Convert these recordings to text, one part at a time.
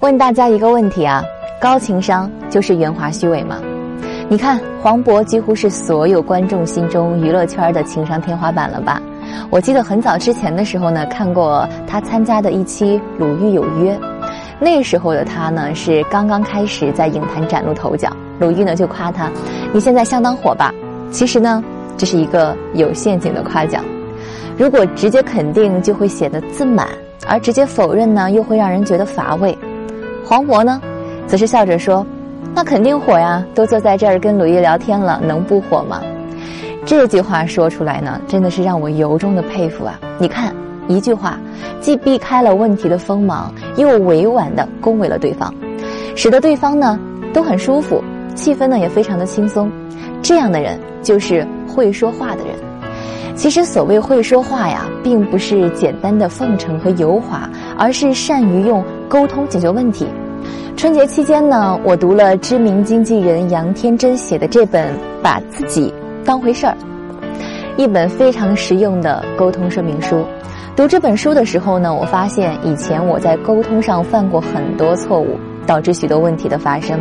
问大家一个问题啊：高情商就是圆滑虚伪吗？你看黄渤几乎是所有观众心中娱乐圈的情商天花板了吧？我记得很早之前的时候呢，看过他参加的一期《鲁豫有约》，那时候的他呢是刚刚开始在影坛崭露头角，鲁豫呢就夸他：“你现在相当火吧？”其实呢，这是一个有陷阱的夸奖。如果直接肯定，就会显得自满；而直接否认呢，又会让人觉得乏味。黄渤呢，则是笑着说：“那肯定火呀，都坐在这儿跟鲁豫聊天了，能不火吗？”这句话说出来呢，真的是让我由衷的佩服啊！你看，一句话，既避开了问题的锋芒，又委婉的恭维了对方，使得对方呢都很舒服，气氛呢也非常的轻松。这样的人就是会说话的人。其实所谓会说话呀，并不是简单的奉承和油滑，而是善于用沟通解决问题。春节期间呢，我读了知名经纪人杨天真写的这本《把自己当回事儿》，一本非常实用的沟通说明书。读这本书的时候呢，我发现以前我在沟通上犯过很多错误，导致许多问题的发生。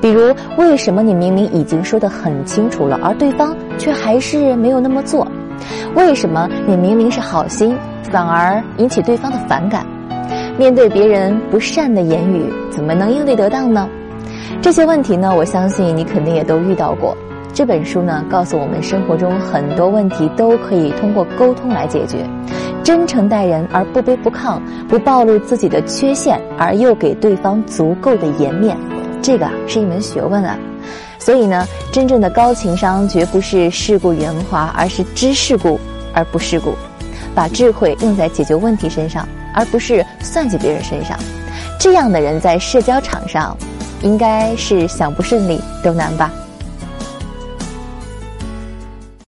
比如，为什么你明明已经说得很清楚了，而对方却还是没有那么做？为什么你明明是好心，反而引起对方的反感？面对别人不善的言语，怎么能应对得当呢？这些问题呢，我相信你肯定也都遇到过。这本书呢，告诉我们生活中很多问题都可以通过沟通来解决。真诚待人而不卑不亢，不暴露自己的缺陷而又给对方足够的颜面，这个是一门学问啊。所以呢，真正的高情商绝不是世故圆滑，而是知世故而不世故，把智慧用在解决问题身上，而不是算计别人身上。这样的人在社交场上，应该是想不顺利都难吧。